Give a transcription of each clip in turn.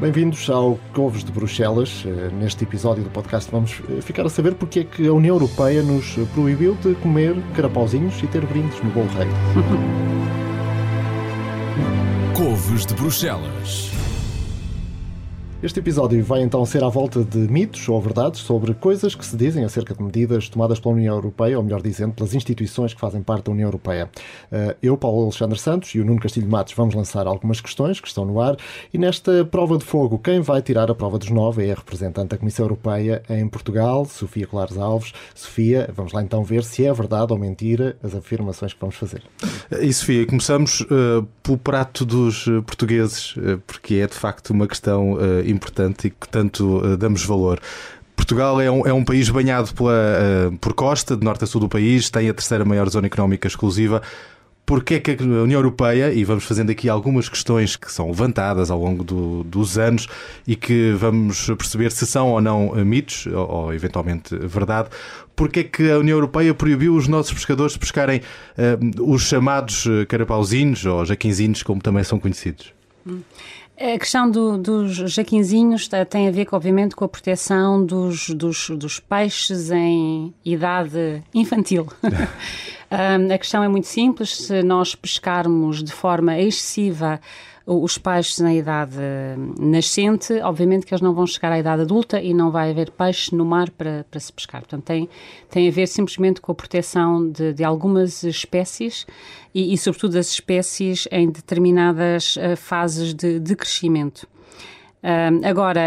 Bem-vindos ao Covos de Bruxelas. Eh, neste episódio do podcast vamos eh, ficar a saber porque é que a União Europeia nos proibiu de comer carapauzinhos e ter brindes no bolo rei. Covos de Bruxelas. Este episódio vai então ser à volta de mitos ou verdades sobre coisas que se dizem acerca de medidas tomadas pela União Europeia, ou melhor dizendo, pelas instituições que fazem parte da União Europeia. Eh, eu, Paulo Alexandre Santos e o Nuno Castilho Matos vamos lançar algumas questões que estão no ar e nesta prova de fogo, quem vai tirar a prova dos nove é a representante da Comissão Europeia em Portugal, Sofia Colares Alves. Sofia, vamos lá então ver se é verdade ou mentira as afirmações que vamos fazer. E Sofia, começamos uh, pelo prato dos portugueses, uh, porque é de facto uma questão uh, importante e que tanto uh, damos valor. Portugal é um, é um país banhado pela, uh, por costa, de norte a sul do país, tem a terceira maior zona económica exclusiva. Porquê é que a União Europeia, e vamos fazendo aqui algumas questões que são levantadas ao longo do, dos anos e que vamos perceber se são ou não eh, mitos, ou, ou eventualmente verdade, porquê é que a União Europeia proibiu os nossos pescadores de pescarem uh, os chamados carapauzinhos ou jaquinzinhos, como também são conhecidos? Hum. A questão do, dos jaquinzinhos tem a ver, obviamente, com a proteção dos, dos, dos peixes em idade infantil. a questão é muito simples. Se nós pescarmos de forma excessiva os peixes na idade nascente, obviamente que eles não vão chegar à idade adulta e não vai haver peixe no mar para, para se pescar. Portanto, tem, tem a ver simplesmente com a proteção de, de algumas espécies e, e, sobretudo, das espécies em determinadas uh, fases de, de crescimento. Uh, agora,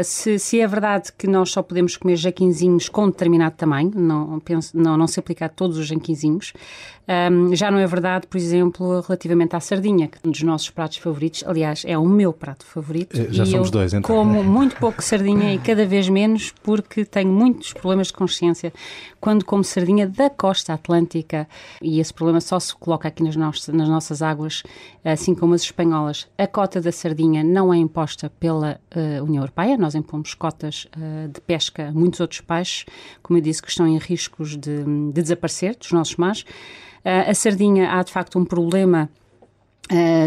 uh, se, se, é verdade que nós só podemos comer jaquinzinhos com determinado tamanho, não, penso, não, não se aplica a todos os jaquinzinhos, um, já não é verdade, por exemplo, relativamente à sardinha, que é um dos nossos pratos favoritos. Aliás, é o meu prato favorito. Eh, já e somos eu dois, então. Como muito pouco sardinha e cada vez menos porque tenho muitos problemas de consciência quando como sardinha da costa atlântica. E esse problema só se coloca aqui nas, nossas, nas nossas águas, assim como as espanholas. A cota da sardinha não é imposta pela uh, União Europeia. Nós impomos cotas uh, de pesca a muitos outros peixes, como eu disse, que estão em riscos de, de desaparecer dos nossos mares. Uh, a sardinha há de facto um problema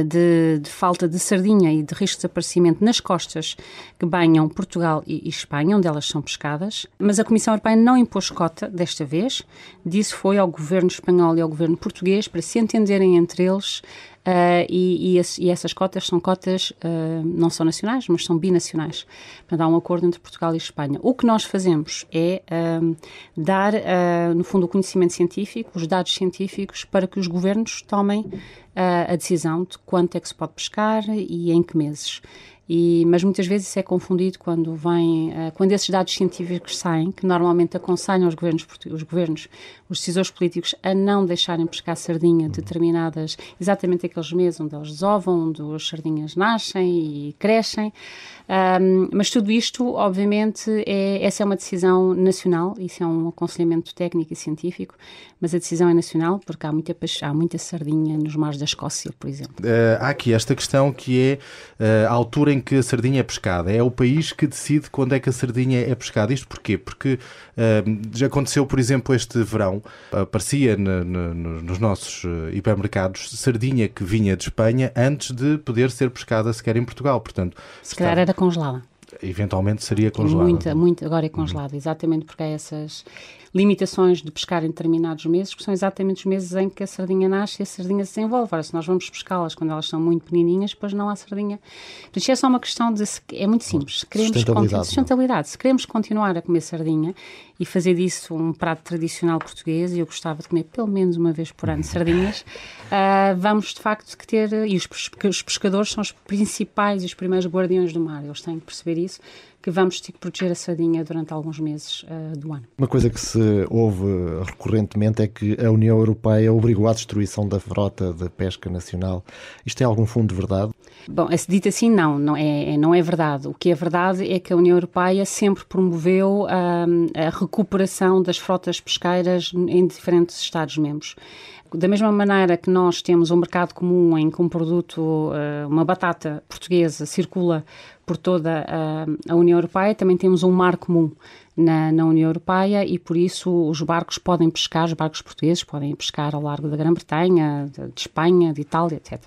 de, de, falta de sardinha e de risco de desaparecimento nas costas que banham Portugal e, e, Espanha, onde elas são pescadas. Mas a Comissão Europeia não impôs cota desta vez. Disse foi ao governo espanhol e ao governo português para se entenderem entre eles Uh, e, e, e, essas cotas são cotas, uh, não são nacionais, mas são binacionais. Portanto, há um acordo entre Portugal e Espanha. O que nós fazemos é uh, dar, no fundo, o conhecimento científico, os dados científicos, para que os governos tomem a decisão de quanto é que se pode pescar e em que meses. E, mas muitas vezes isso é confundido quando vem, uh, quando esses dados científicos saem, que normalmente aconselham os governos, os governos, os decisores políticos a não deixarem pescar sardinha determinadas, exatamente aqueles meses onde eles desovam, onde as sardinhas nascem e crescem. Um, mas tudo isto, obviamente, é, essa é uma decisão nacional, isso é um aconselhamento técnico e científico, mas a decisão é nacional porque há muita, há muita sardinha nos mares da Escócia, por exemplo. Uh, há aqui esta questão que é uh, a altura em que a sardinha é pescada. É o país que decide quando é que a sardinha é pescada. Isto porquê? Porque uh, já aconteceu, por exemplo, este verão, aparecia no, no, nos nossos hipermercados sardinha que vinha de Espanha antes de poder ser pescada sequer em Portugal. Portanto, se calhar era congelada. Eventualmente seria congelada. Muita, muito, agora é congelada, uhum. exatamente porque há essas limitações de pescar em determinados meses, que são exatamente os meses em que a sardinha nasce e a sardinha se desenvolve. Ora, se nós vamos pescá-las quando elas são muito pequenininhas, depois não há sardinha. Portanto, isto é só uma questão de. É muito simples. Se queremos sustentabilidade. sustentabilidade. Se queremos continuar a comer sardinha e fazer disso um prato tradicional português, e eu gostava de comer pelo menos uma vez por ano sardinhas, uh, vamos de facto que ter. E os, os pescadores são os principais e os primeiros guardiões do mar, eles têm que perceber isso que vamos ter que proteger a sardinha durante alguns meses uh, do ano. Uma coisa que se ouve recorrentemente é que a União Europeia obrigou à destruição da frota de pesca nacional. Isto tem algum fundo de verdade? Bom, dito assim, não, não é, é, não é verdade. O que é verdade é que a União Europeia sempre promoveu um, a recuperação das frotas pesqueiras em diferentes Estados-membros. Da mesma maneira que nós temos um mercado comum em que um produto, eh, uma batata portuguesa, circula por toda a, União Europeia, também temos um mar comum na, na, União Europeia e por isso os barcos podem pescar, os barcos portugueses podem pescar ao largo da Grã-Bretanha, de, de, Espanha, de Itália, etc.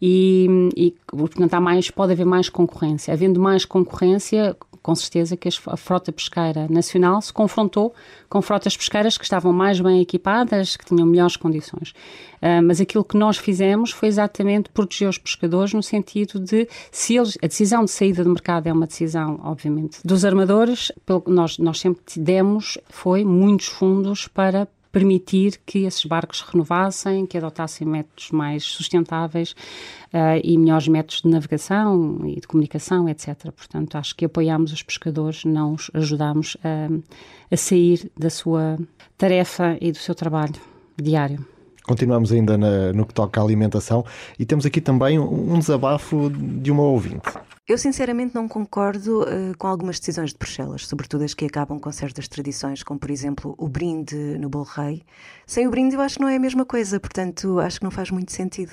E, e portanto há mais, pode haver mais concorrência. Havendo mais concorrência, com certeza que a frota pesqueira nacional se confrontou com frotas pesqueiras que estavam mais bem equipadas, que tinham melhores condições. Uh, mas aquilo que nós fizemos foi exatamente proteger os pescadores no sentido de, se eles, a decisão de saída do mercado é uma decisão, obviamente, dos armadores, nós, nós sempre demos, foi muitos fundos para permitir que esses barcos renovassem, que adotassem métodos mais sustentáveis uh, e melhores métodos de navegação e de comunicação, etc. Portanto, acho que apoiámos os pescadores, não os ajudámos a, a sair da sua tarefa e do seu trabalho diário. Continuamos ainda na, no que toca à alimentação e temos aqui também um desabafo de uma ouvinte. Eu sinceramente não concordo uh, com algumas decisões de Bruxelas, sobretudo as que acabam com certas tradições, como por exemplo o brinde no Bolo Rei. Sem o brinde eu acho que não é a mesma coisa, portanto acho que não faz muito sentido.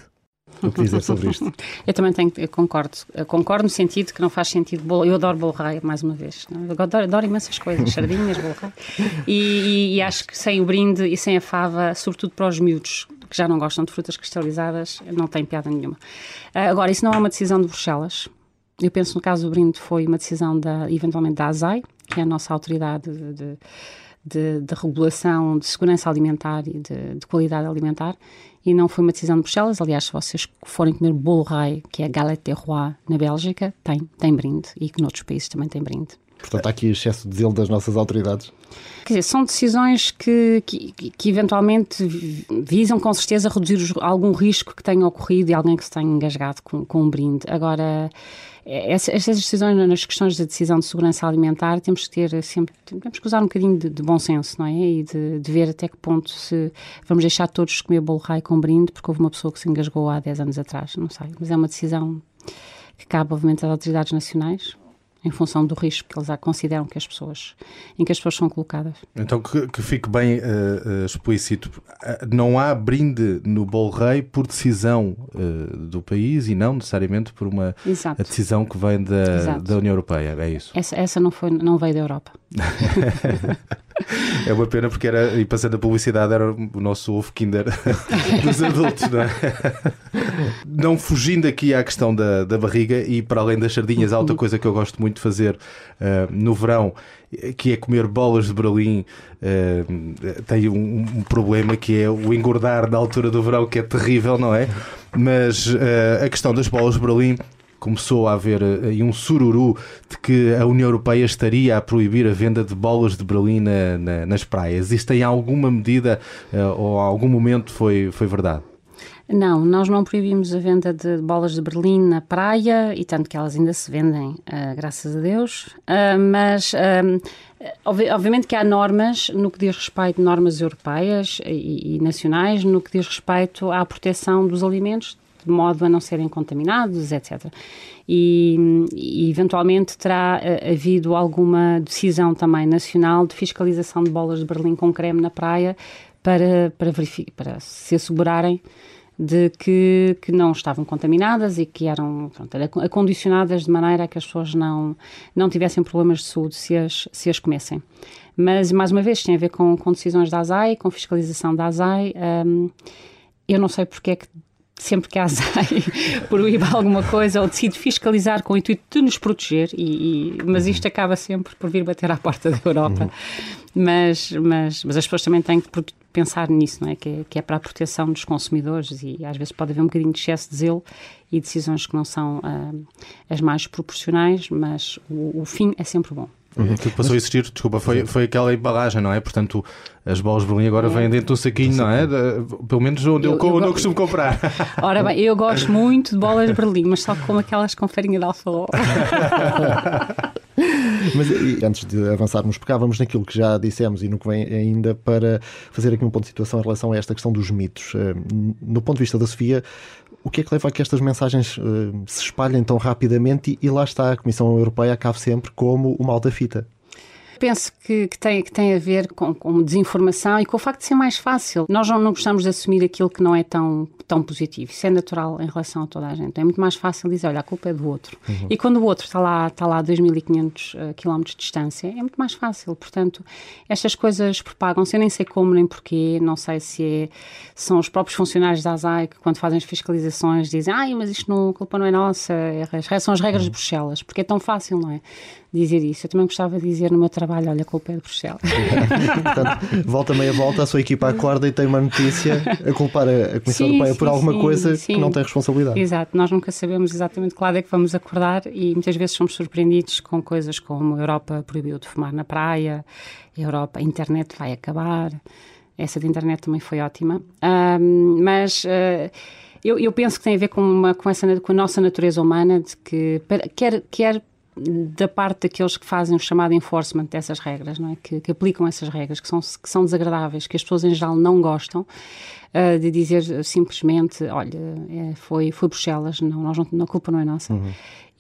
O que dizer sobre isto? eu também tenho, eu concordo. Eu concordo no sentido que não faz sentido. Bolo, eu adoro bolo rei, mais uma vez. Não? Eu adoro, adoro, imensas coisas, sardinhas, bolo rei. E, e, e, acho que sem o brinde e sem a fava, sobretudo para os miúdos que já não gostam de frutas cristalizadas, não tem piada nenhuma. Uh, agora, isso não é uma decisão de Bruxelas. Eu penso no caso do brinde foi uma decisão da, eventualmente da ASAI, que é a nossa autoridade de, de, de, de regulação de segurança alimentar e de, de, qualidade alimentar, e não foi uma decisão de Bruxelas. Aliás, se vocês forem comer bolo rei, que é Galette de Roi, na Bélgica, tem, tem brinde, e que noutros países também tem brinde. Portanto, há aqui excesso de zelo das nossas autoridades? Quer dizer, são decisões que, que, que, eventualmente visam com certeza reduzir algum risco que tenha ocorrido e alguém que se tenha engasgado com, com um brinde. Agora, essas decisões nas questões da de decisão de segurança alimentar temos que ter sempre temos que usar um bocadinho de, de bom senso não é? E de, de, ver até que ponto se vamos deixar todos comer bolo rei com brinde porque houve uma pessoa que se engasgou há 10 anos atrás não sei. Mas é uma decisão que cabe obviamente às autoridades nacionais em função do risco que eles consideram que as pessoas, em que as pessoas são colocadas. Então que, que fique bem uh, explícito, não há brinde no Bol Rei por decisão uh, do país e não necessariamente por uma decisão que vem da, da União Europeia, é isso? Essa, essa não, foi, não veio da Europa. é uma pena porque era, e passando a publicidade, era o nosso ovo Kinder dos adultos, não é? Não fugindo aqui à questão da, da barriga e para além das sardinhas, há outra coisa que eu gosto muito de fazer uh, no verão, que é comer bolas de Berlim. Uh, tem um, um, problema que é o engordar na altura do verão, que é terrível, não é? Mas uh, a questão das bolas de Berlim começou a haver aí um sururu de que a União Europeia estaria a proibir a venda de bolas de Berlim na, na, nas praias. Isto em alguma medida ou algum momento foi, foi verdade? Não, nós não proibimos a venda de bolas de Berlim na praia, e tanto que elas ainda se vendem, uh, graças a Deus, uh, mas uh, obviamente que há normas no que diz respeito, normas europeias e, e, nacionais, no que diz respeito à proteção dos alimentos, de modo a não serem contaminados, etc. E, e eventualmente terá havido alguma decisão também nacional de fiscalização de bolas de Berlim com creme na praia para, para, para se assegurarem de que, que não estavam contaminadas e que eram pronto, acondicionadas de maneira a que as pessoas não, não tivessem problemas de saúde se as, se as comessem. Mas, mais uma vez, tem a ver com, com decisões da ASAI, com fiscalização da ASAI. Um, eu não sei porque é que sempre que a ASAI proíbe alguma coisa ou decide fiscalizar com o intuito de nos proteger, e, e, mas isto acaba sempre por vir bater à porta da Europa. Mas, mas, mas as pessoas também têm que pensar nisso, não é? Que, é? que é para a proteção dos consumidores e às vezes pode haver um bocadinho de excesso de zelo e decisões que não são uh, as mais proporcionais, mas o, o fim é sempre bom. Uhum. que passou a existir, desculpa, foi, foi aquela embalagem, não é? Portanto, as bolas de Berlim agora vêm dentro de um saquinho, não é? De, pelo menos onde eu, eu, eu, onde eu costumo comprar. Ora bem, eu gosto muito de bolas de Berlim, mas só como aquelas com farinha de alfaló. Mas e, antes de avançarmos, pegávamos naquilo que já dissemos e no que vem ainda para fazer aqui um ponto de situação em relação a esta questão dos mitos. Eh, no ponto de vista da Sofia, o que é que leva a que estas mensagens uh, se espalhem tão rapidamente e, e, lá está, a Comissão Europeia acabe sempre como o mal da fita? Penso que, que, tem, que tem a ver com, com desinformação e com o facto de ser mais fácil. Nós não, não gostamos de assumir aquilo que não é tão, tão positivo. Isso é natural em relação a toda a gente. É muito mais fácil dizer, olha, a culpa é do outro. Uhum. E quando o outro está lá, está lá a 2.500 km de distância, é muito mais fácil. Portanto, estas coisas propagam-se. Eu nem sei como nem porquê. Não sei se é, são os próprios funcionários da ASAI que, quando fazem as fiscalizações, dizem, ai, mas isto não, a culpa não é nossa, é, são as regras uhum. de Bruxelas. Porque é tão fácil, não é? Dizer isso. Eu também gostava de dizer no meu trabalho, olha, a culpa é de Bruxelas. Portanto, volta meia volta, a sua equipa acorda e tem uma notícia a culpar a Comissão sim, Europeia por alguma sim, coisa que não tem responsabilidade. Exato, nós nunca sabemos exatamente que lado é que vamos acordar e muitas vezes somos surpreendidos com coisas como a Europa proibiu de fumar na praia, a Europa, a internet vai acabar. Essa de internet também foi ótima. Um, mas. Uh, eu, eu, penso que tem a ver com, uma, com, essa, com a nossa natureza humana, de que quer, quer da parte daqueles que fazem o chamado enforcement dessas regras, não é? que, que aplicam essas regras, que são, que são desagradáveis, que as pessoas em geral não gostam, uh, de dizer simplesmente, olha, é, foi, foi Bruxelas, não, nós não, a culpa não é nossa. Uhum.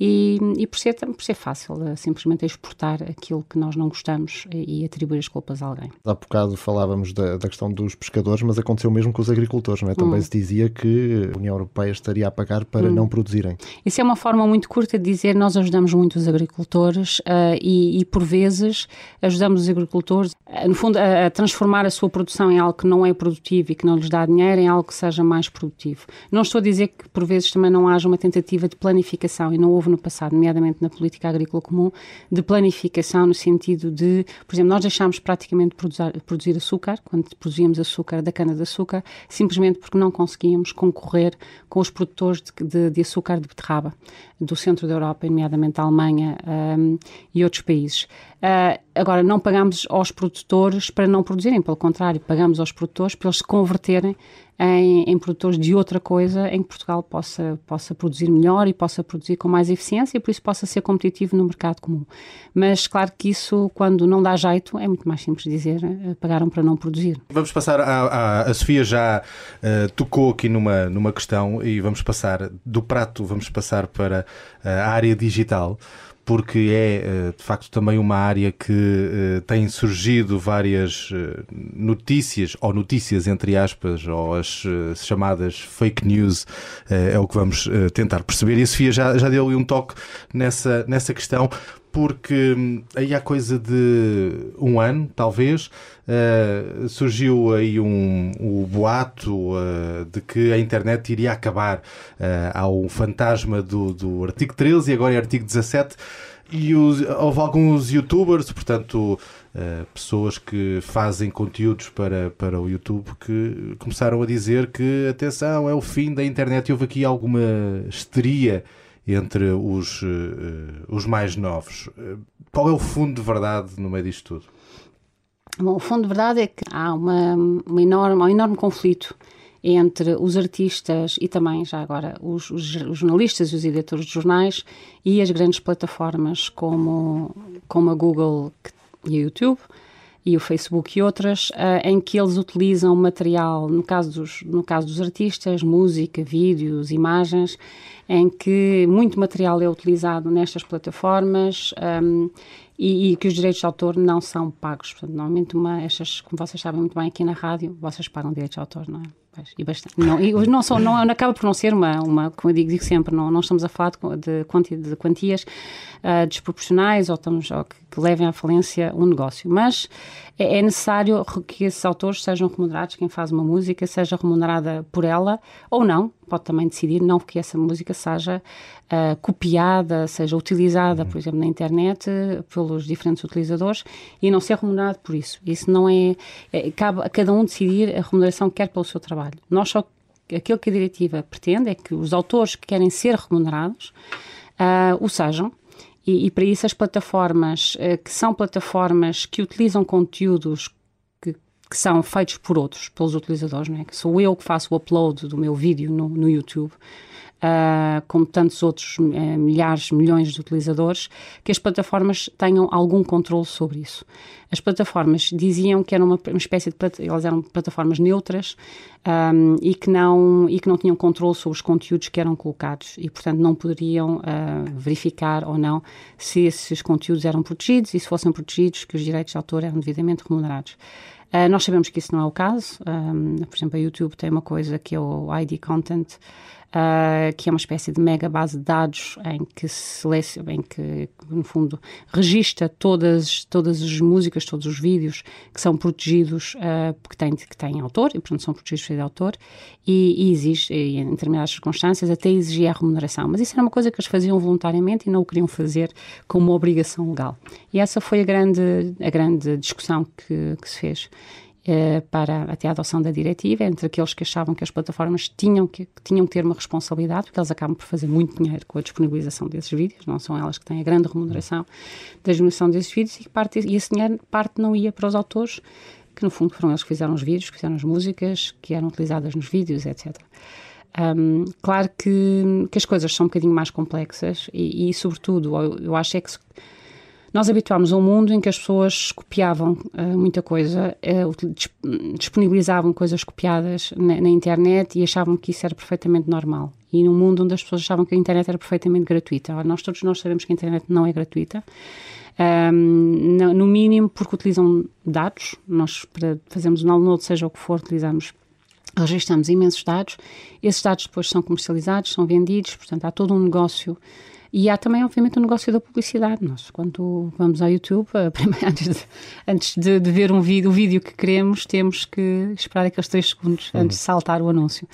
E, e por, ser, por ser fácil, uh, simplesmente exportar aquilo que nós não gostamos e, e, atribuir as culpas a alguém. Há bocado falávamos da, da, questão dos pescadores, mas aconteceu mesmo com os agricultores, não é? Também hum. se dizia que a União Europeia estaria a pagar para hum. não produzirem. Isso é uma forma muito curta de dizer nós ajudamos muito os agricultores uh, e, e, por vezes, ajudamos os agricultores, uh, no fundo, a, a transformar a sua produção em algo que não é produtivo e que não lhes dá dinheiro em algo que seja mais produtivo. Não estou a dizer que por vezes também não haja uma tentativa de planificação e não houve no passado, nomeadamente na política agrícola comum, de planificação no sentido de, por exemplo, nós deixámos praticamente produzir, produzir açúcar, quando produzíamos açúcar da cana-de-açúcar, simplesmente porque não conseguíamos concorrer com os produtores de, de, de açúcar de beterraba do centro da Europa, nomeadamente a Alemanha um, e outros países. Uh, agora, não pagamos aos produtores para não produzirem, pelo contrário, pagamos aos produtores para eles se converterem em, em, produtores de outra coisa em que Portugal possa, possa produzir melhor e possa produzir com mais eficiência e por isso possa ser competitivo no mercado comum. Mas claro que isso, quando não dá jeito, é muito mais simples dizer uh, pagaram para não produzir. Vamos passar a, a, a Sofia já uh, tocou aqui numa, numa questão e vamos passar do prato, vamos passar para a área digital porque é eh, de facto também uma área que eh, tem surgido várias eh, notícias, ou notícias entre aspas, ou as chamadas fake news, é o que vamos tentar perceber. E a Sofia já, já deu um toque nessa, nessa questão, porque hum, aí há coisa de um ano, talvez, uh, surgiu aí um, um boato uh, de que a internet iria acabar. Uh, há o fantasma do, do artigo 13 e agora é artigo 17. E os, houve alguns youtubers, portanto, uh, pessoas que fazem conteúdos para, para o YouTube, que começaram a dizer que, atenção, é o fim da internet. E houve aqui alguma histeria entre os, os mais novos. Qual é o fundo de verdade no meio disto tudo? Bom, o fundo de verdade é que há uma, uma enorme, um enorme conflito entre os artistas e também, já agora, os, os, jornalistas e os editores de jornais e as grandes plataformas como, como a Google e a YouTube e o Facebook e outras, uh, em que eles utilizam material, no caso, dos, no caso dos artistas, música, vídeos, imagens, em que muito material é utilizado nestas plataformas um, e, e, que os direitos de autor não são pagos. Portanto, normalmente, uma, estas, como vocês sabem muito bem aqui na rádio, vocês pagam direitos de autor, não é? Pois, e bastante. Não, e não, só, não, acaba por não ser uma, uma como eu digo, digo sempre, não, não estamos a falar de, quantia, de quantias uh, desproporcionais ou, estamos, ou que, que, levem à falência um negócio, mas é, é, necessário que esses autores sejam remunerados, quem faz uma música seja remunerada por ela ou não, pode também decidir não que essa música seja uh, copiada, seja utilizada, por exemplo, na internet pelos diferentes utilizadores e não ser remunerado por isso. Isso não é, é cabe a cada um decidir a remuneração que quer pelo seu trabalho. Nós só aquilo que a diretiva pretende é que os autores que querem ser remunerados uh, o sejam. E, e, para isso as plataformas, uh, que são plataformas que utilizam conteúdos que são feitos por outros, pelos utilizadores, não é? Que sou eu que faço o upload do meu vídeo no, no YouTube. Uh, como tantos outros uh, milhares, milhões de utilizadores, que as plataformas tenham algum controle sobre isso. As plataformas diziam que eram uma, uma espécie de elas eram plataformas neutras um, e que não e que não tinham controle sobre os conteúdos que eram colocados e portanto não poderiam uh, verificar ou não se esses conteúdos eram protegidos e se fossem protegidos que os direitos de autor eram devidamente remunerados. Uh, nós sabemos que isso não é o caso. Um, por exemplo, a YouTube tem uma coisa que é o ID Content, uh, que é uma espécie de mega base de dados em que, seleciona, em que no fundo, registra todas, todas as músicas, todos os vídeos que são protegidos, uh, que, têm, que têm autor, e portanto são protegidos por autor, e, e e, em determinadas circunstâncias, até exigia a remuneração. Mas isso era uma coisa que eles faziam voluntariamente e não o queriam fazer como uma obrigação legal. E essa foi a grande, a grande discussão que, que se fez. Eh, para até a adoção da diretiva, entre aqueles que achavam que as plataformas tinham que, tinham que ter uma responsabilidade, porque elas acabam por fazer muito dinheiro com a disponibilização desses vídeos, não são elas que têm a grande remuneração da disponibilização desses vídeos, e, parte, e esse dinheiro parte não ia para os autores, que no fundo foram eles que fizeram os vídeos, que fizeram as músicas, que eram utilizadas nos vídeos, etc. Um, claro que, que, as coisas são um bocadinho mais complexas e, e sobretudo, eu, eu acho é que nós habituámos a um mundo em que as pessoas copiavam uh, muita coisa, uh, disponibilizavam coisas copiadas na, na, internet e achavam que isso era perfeitamente normal. E num mundo onde as pessoas achavam que a internet era perfeitamente gratuita. Nós todos nós sabemos que a internet não é gratuita. Um, no, no mínimo porque utilizam dados, nós para fazermos um download, seja o que for, utilizamos registramos imensos dados, esses dados depois são comercializados, são vendidos, portanto há todo um negócio e há também, obviamente, o negócio da publicidade. Nós, quando vamos ao YouTube, antes, de, antes de, de, ver um vídeo, o vídeo que queremos, temos que esperar aqueles três segundos uhum. antes de saltar o anúncio.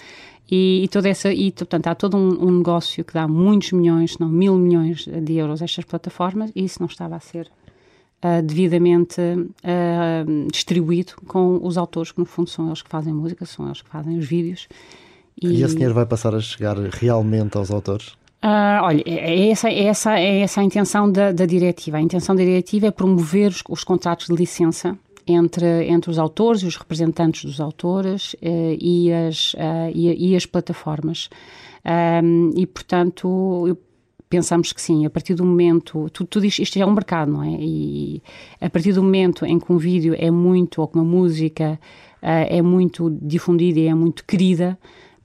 E, e, toda essa, e portanto, há todo um, um, negócio que dá muitos milhões, não mil milhões de euros a estas plataformas, e isso não estava a ser uh, devidamente uh, distribuído com os autores, que no fundo são eles que fazem música, são eles que fazem os vídeos. E, e esse dinheiro vai passar a chegar realmente aos autores? Uh, olha, é, é essa, é, essa, é essa a intenção da, da diretiva. A intenção da diretiva é promover os, os contratos de licença entre, entre os autores e os representantes dos autores uh, e, as, uh, e, e, as plataformas. Um, e, portanto, pensamos que sim, a partir do momento, tudo, tudo isto, isto, é um mercado, não é? E a partir do momento em que um vídeo é muito, ou que uma música é muito difundida e é muito querida,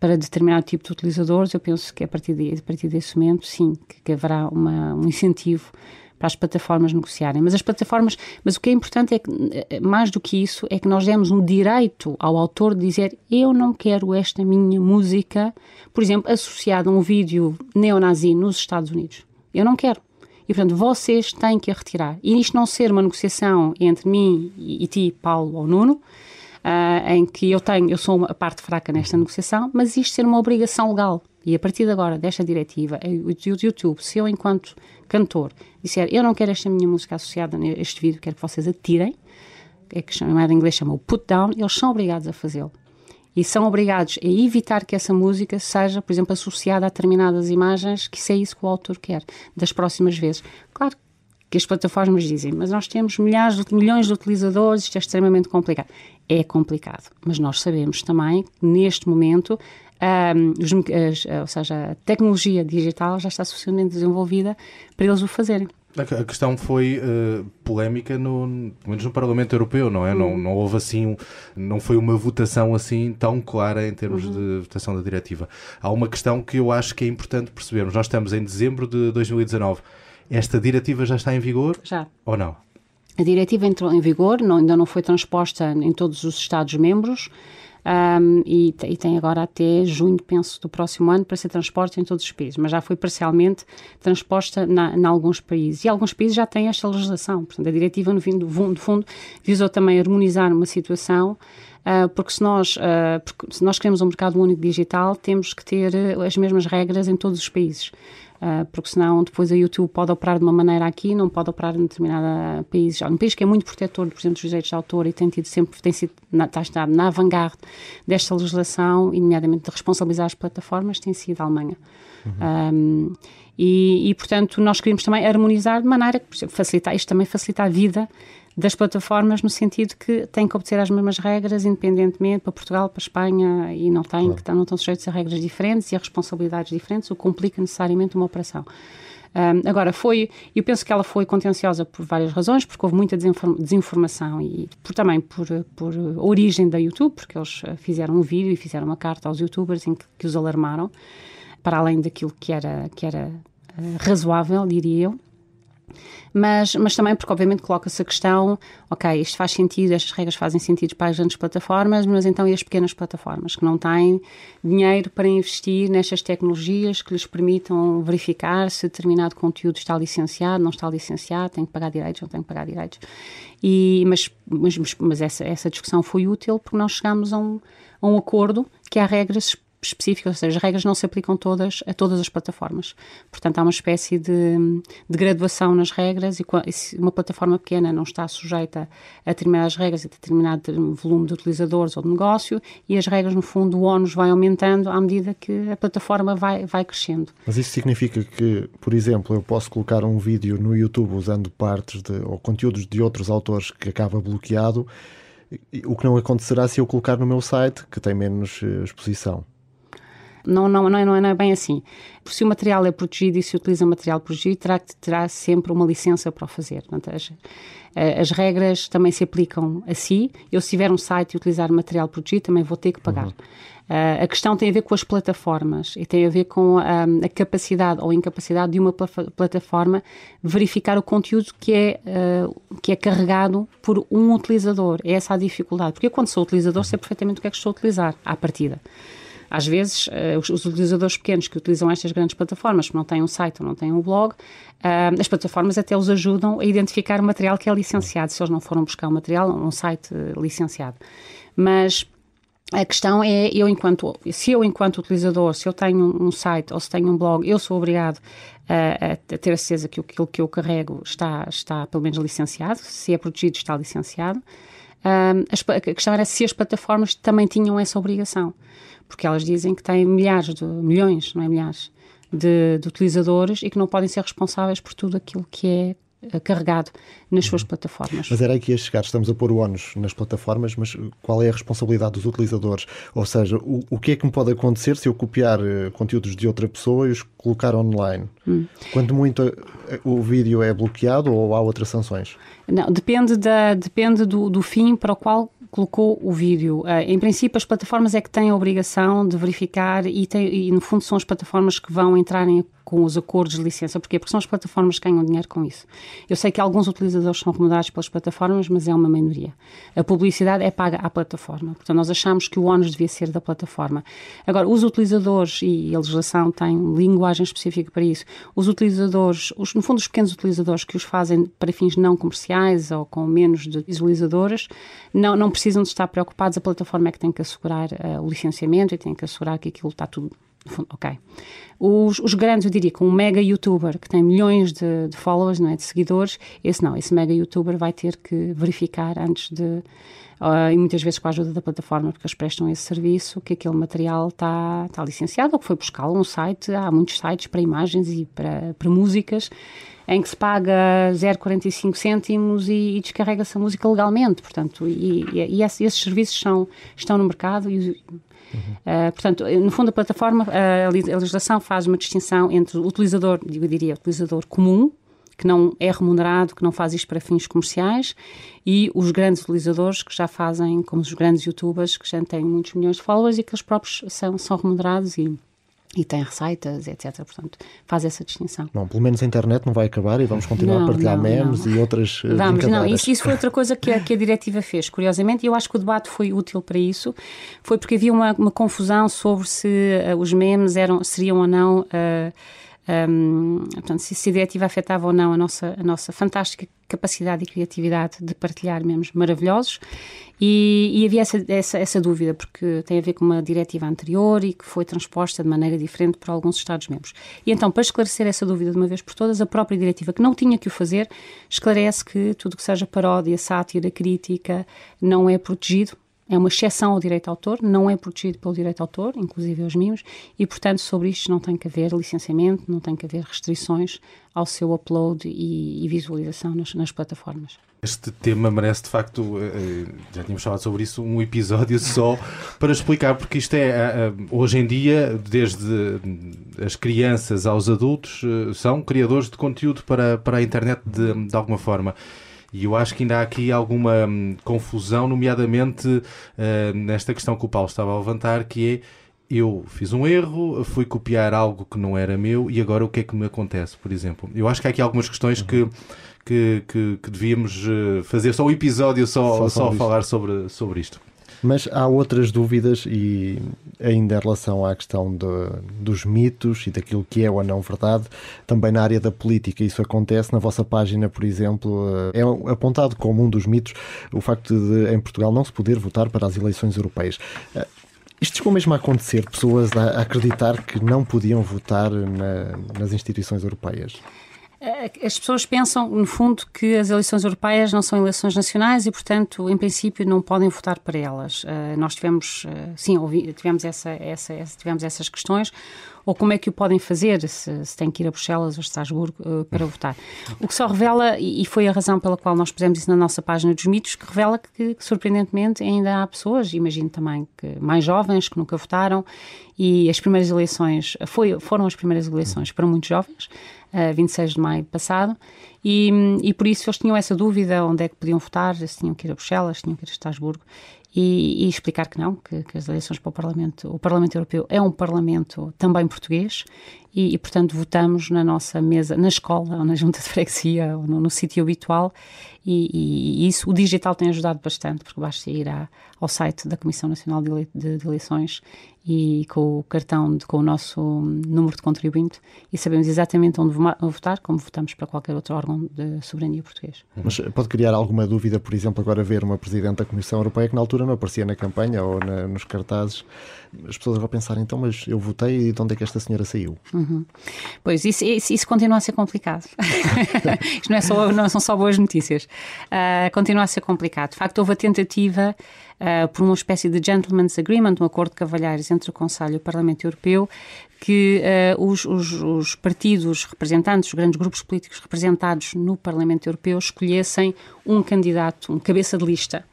para determinado tipo de utilizadores, eu penso que a partir, de, a partir desse momento, sim, que, que haverá uma, um incentivo para as plataformas negociarem. Mas as plataformas, mas o que é importante é que, eh, mais do que isso, é que nós demos um direito ao autor de dizer eu não quero esta minha música, por exemplo, associada a um vídeo neonazi nos Estados Unidos. Eu não quero. E, portanto, vocês têm que a retirar. E isto não ser uma negociação entre mim e, e ti, Paulo ou Nuno, uh, em que eu tenho, eu sou a parte fraca nesta negociação, mas isto ser uma obrigação legal. E a partir de agora, desta diretiva, o YouTube, se eu, enquanto cantor, disser eu não quero esta minha música associada a este vídeo, quero que vocês atirem, é que chamado em inglês chama o put down, eles são obrigados a fazê-lo. E são obrigados a evitar que essa música seja, por exemplo, associada a determinadas imagens, que isso é isso que o autor quer, das próximas vezes. Claro que as plataformas dizem, mas nós temos milhares milhões de utilizadores, isto é extremamente complicado. É complicado, mas nós sabemos também que neste momento, um, os, as, ou seja, a tecnologia digital já está suficientemente desenvolvida para eles o fazerem. A questão foi uh, polémica no, menos no Parlamento Europeu, não é? Uhum. Não, não houve assim, não foi uma votação assim tão clara em termos uhum. de votação da diretiva. Há uma questão que eu acho que é importante percebermos. Nós estamos em dezembro de 2019 esta diretiva já está em vigor? Já. Ou não? A diretiva entrou em vigor, não, ainda não foi transposta em todos os Estados-membros. Um, e, e, tem agora até junho, penso, do próximo ano para ser transposta em todos os países, mas já foi parcialmente transposta em alguns países. E alguns países já têm esta legislação. Portanto, a diretiva, no fim, do fundo, visou também harmonizar uma situação Uh, porque, se nós, uh, porque se nós queremos um mercado único digital, temos que ter as mesmas regras em todos os países. Uh, porque senão depois a YouTube pode operar de uma maneira aqui, não pode operar em determinado país. Um país que é muito protetor, por exemplo, dos direitos de autor e tem tido sempre, tem sido, na, está estado na vanguarda desta legislação, e nomeadamente de responsabilizar as plataformas, tem sido a Alemanha. Uhum. Um, e, e, portanto, nós queremos também harmonizar de maneira que, por exemplo, facilitar, isto também facilita a vida das plataformas no sentido que têm que obter as mesmas regras independentemente para Portugal, para Espanha e não têm, claro. que não estão sujeitos a regras diferentes e a responsabilidades diferentes, o que complica necessariamente uma operação. Um, agora, foi, eu penso que ela foi contenciosa por várias razões, porque houve muita desinformação e por, também por, por origem da YouTube, porque eles eh, fizeram um vídeo e fizeram uma carta aos youtubers em que, que os alarmaram, para além daquilo que era, que era uh, razoável, diria eu mas, mas também porque, obviamente, coloca-se a questão: ok, isto faz sentido, estas regras fazem sentido para as grandes plataformas, mas então e as pequenas plataformas que não têm dinheiro para investir nestas tecnologias que lhes permitam verificar se determinado conteúdo está licenciado, não está licenciado, tem que pagar direitos, não tem que pagar direitos. E, mas mas, mas essa, essa discussão foi útil porque nós chegámos a um, a um acordo que há regras específica, ou seja, as regras não se aplicam todas a todas as plataformas. Portanto, há uma espécie de, de graduação nas regras e se uma plataforma pequena não está sujeita a determinadas regras, a determinado volume de utilizadores ou de negócio, e as regras, no fundo, o ónus vai aumentando à medida que a plataforma vai, vai crescendo. Mas isso significa que, por exemplo, eu posso colocar um vídeo no YouTube usando partes de, ou conteúdos de outros autores que acaba bloqueado, o que não acontecerá se eu colocar no meu site, que tem menos eh, exposição. Não, não, não, é, não, é, é bem assim. Se o material é protegido e se utiliza material protegido, terá, terá sempre uma licença para o fazer. Portanto, as, eh, as regras também se aplicam a si. Eu, se tiver um site e utilizar material protegido, também vou ter que pagar. Uhum. Uh, a questão tem a ver com as plataformas e tem a ver com a, a capacidade ou incapacidade de uma plataforma verificar o conteúdo que é, uh, que é carregado por um utilizador. É essa a dificuldade. Porque eu, quando sou utilizador, sei perfeitamente o que é que estou a utilizar à partida. Às vezes, uh, os, os, utilizadores pequenos que utilizam estas grandes plataformas, que não têm um site ou não têm um blog, uh, as plataformas até os ajudam a identificar o material que é licenciado, se eles não foram buscar o um material, um site uh, licenciado. Mas a questão é, eu enquanto, se eu enquanto utilizador, se eu tenho um site ou se tenho um blog, eu sou obrigado a, a ter a certeza que aquilo que eu carrego está, está pelo menos licenciado, se é protegido está licenciado. a questão era se as plataformas também tinham essa obrigação porque elas dizem que têm milhares de milhões, não é milhares, de, de utilizadores e que não podem ser responsáveis por tudo aquilo que é eh, carregado nas suas plataformas. Mas era aí que ia chegar, estamos a pôr o ONUS nas plataformas, mas qual é a responsabilidade dos utilizadores? Ou seja, o, o que é que me pode acontecer se eu copiar uh, conteúdos de outra pessoa e os colocar online? Hum. Quanto muito uh, o vídeo é bloqueado ou há outras sanções? Não, depende, da, depende do, do fim para o qual colocou o vídeo. em princípio, as plataformas é que têm a obrigação de verificar e, e no fundo, são as plataformas que vão entrar em com os acordos de licença. Porquê? Porque são as plataformas que ganham dinheiro com isso. Eu sei que alguns utilizadores são remunerados pelas plataformas, mas é uma minoria. A publicidade é paga à plataforma. Portanto, nós achamos que o ónus devia ser da plataforma. Agora, os utilizadores, e a legislação tem linguagem específica para isso, os utilizadores, os, no fundo, os pequenos utilizadores que os fazem para fins não comerciais ou com menos de não, não precisam de estar preocupados. A plataforma é que tem que assegurar uh, o licenciamento e tem que assegurar que aquilo está tudo ok. Os, os, grandes, eu diria que um mega youtuber que tem milhões de, de, followers, não é, de seguidores, esse não, esse mega youtuber vai ter que verificar antes de, uh, e muitas vezes com a ajuda da plataforma, porque eles prestam esse serviço, que aquele material está, está licenciado ou que foi buscá-lo num site, há muitos sites para imagens e para, para músicas, em que se paga 0,45 cêntimos e, e descarrega-se a música legalmente, portanto, e, e, e esses, esses serviços são, estão no mercado e Uhum. Uh, portanto, no fundo, a plataforma, a legislação faz uma distinção entre o utilizador, eu diria, utilizador comum, que não é remunerado, que não faz isto para fins comerciais, e os grandes utilizadores que já fazem, como os grandes youtubers, que já têm muitos milhões de followers e que eles próprios são, são remunerados e e tem receitas, etc. Portanto, faz essa distinção. Bom, pelo menos a internet não vai acabar e vamos continuar não, a partilhar não, memes não. e outras eh, Vamos, não, isso, isso foi outra coisa que a, que a diretiva fez, curiosamente, e eu acho que o debate foi útil para isso, foi porque havia uma, uma confusão sobre se uh, os memes eram, seriam ou não... Uh, um, portanto, se a diretiva afetava ou não a nossa, a nossa fantástica capacidade e criatividade de partilhar memes maravilhosos e, e, havia essa, essa, essa, dúvida, porque tem a ver com uma diretiva anterior e que foi transposta de maneira diferente por alguns Estados-membros. E então, para esclarecer essa dúvida de uma vez por todas, a própria diretiva, que não tinha que o fazer, esclarece que tudo que seja paródia, sátira, crítica, não é protegido é uma exceção ao direito de autor, não é protegido pelo direito de autor, inclusive os mimos, e, portanto, sobre isto não tem que haver licenciamento, não tem que haver restrições ao seu upload e, e visualização nas, nas plataformas. Este tema merece, de facto, eh, eh, já tínhamos falado sobre isso, um episódio só para explicar, porque isto é, eh, hoje em dia, desde as crianças aos adultos, são criadores de conteúdo para, para a internet de, de alguma forma. E eu acho que ainda há aqui alguma hum, confusão, nomeadamente uh, nesta questão que o Paulo estava a levantar, que é eu fiz um erro, fui copiar algo que não era meu e agora o que é que me acontece, por exemplo? Eu acho que há aqui algumas questões uhum. que, que, que, que, devíamos eh, fazer só um episódio só, só, só a falar sobre, sobre isto. Mas há outras dúvidas e ainda em relação à questão de, dos mitos e daquilo que é ou não verdade, também na área da política isso acontece. Na vossa página, por exemplo, eh, é apontado como um dos mitos o facto de em Portugal não se poder votar para as eleições europeias. Eh, isto chegou mesmo a acontecer, pessoas a acreditar que não podiam votar na, nas instituições europeias. Eh, as pessoas pensam, no fundo, que as eleições europeias não são eleições nacionais e, portanto, em princípio, não podem votar para elas. Uh, nós tivemos, uh, sim, ouvi, tivemos, essa, essa, essa, tivemos essas questões. Ou como é que o podem fazer, se, se têm que ir a Bruxelas ou Estrasburgo uh, para votar. O que só revela, e foi a razão pela qual nós pusemos isso na nossa página dos mitos, que revela que, que surpreendentemente, ainda há pessoas, imagino também que mais jovens, que nunca votaram, e as primeiras eleições, foi, foram as primeiras eleições para muitos jovens, uh, 26 de maio passado, e, e por isso eles tinham essa dúvida onde é que podiam votar, se tinham que ir a Bruxelas, se tinham que ir a Estrasburgo, e, e, explicar que não, que, que, as eleições para o Parlamento, o Parlamento Europeu é um Parlamento também português e, e, portanto, votamos na nossa mesa, na escola, ou na junta de freguesia, ou no, no sítio habitual, e, e, isso, o digital tem ajudado bastante, porque basta ir à, ao site da Comissão Nacional de, Ele, de, de Eleições e com o cartão, de, com o nosso número de contribuinte, e sabemos exatamente onde votar, como votamos para qualquer outro órgão de soberania português. Mas pode criar alguma dúvida, por exemplo, agora ver uma Presidente da Comissão Europeia que na altura não aparecia na campanha ou na, nos cartazes, as pessoas vão pensar, então, mas eu votei e de onde é que esta senhora saiu? Uhum. Pois, isso, isso, isso, continua a ser complicado. Isto não, é só, não são só boas notícias. Uh, continua a ser complicado. De facto, houve a tentativa uh, por uma espécie de gentleman's agreement, um acordo de cavalheiros entre o Conselho e o Parlamento Europeu, que uh, os, os, os, partidos representantes, os grandes grupos políticos representados no Parlamento Europeu escolhessem um candidato, um cabeça de lista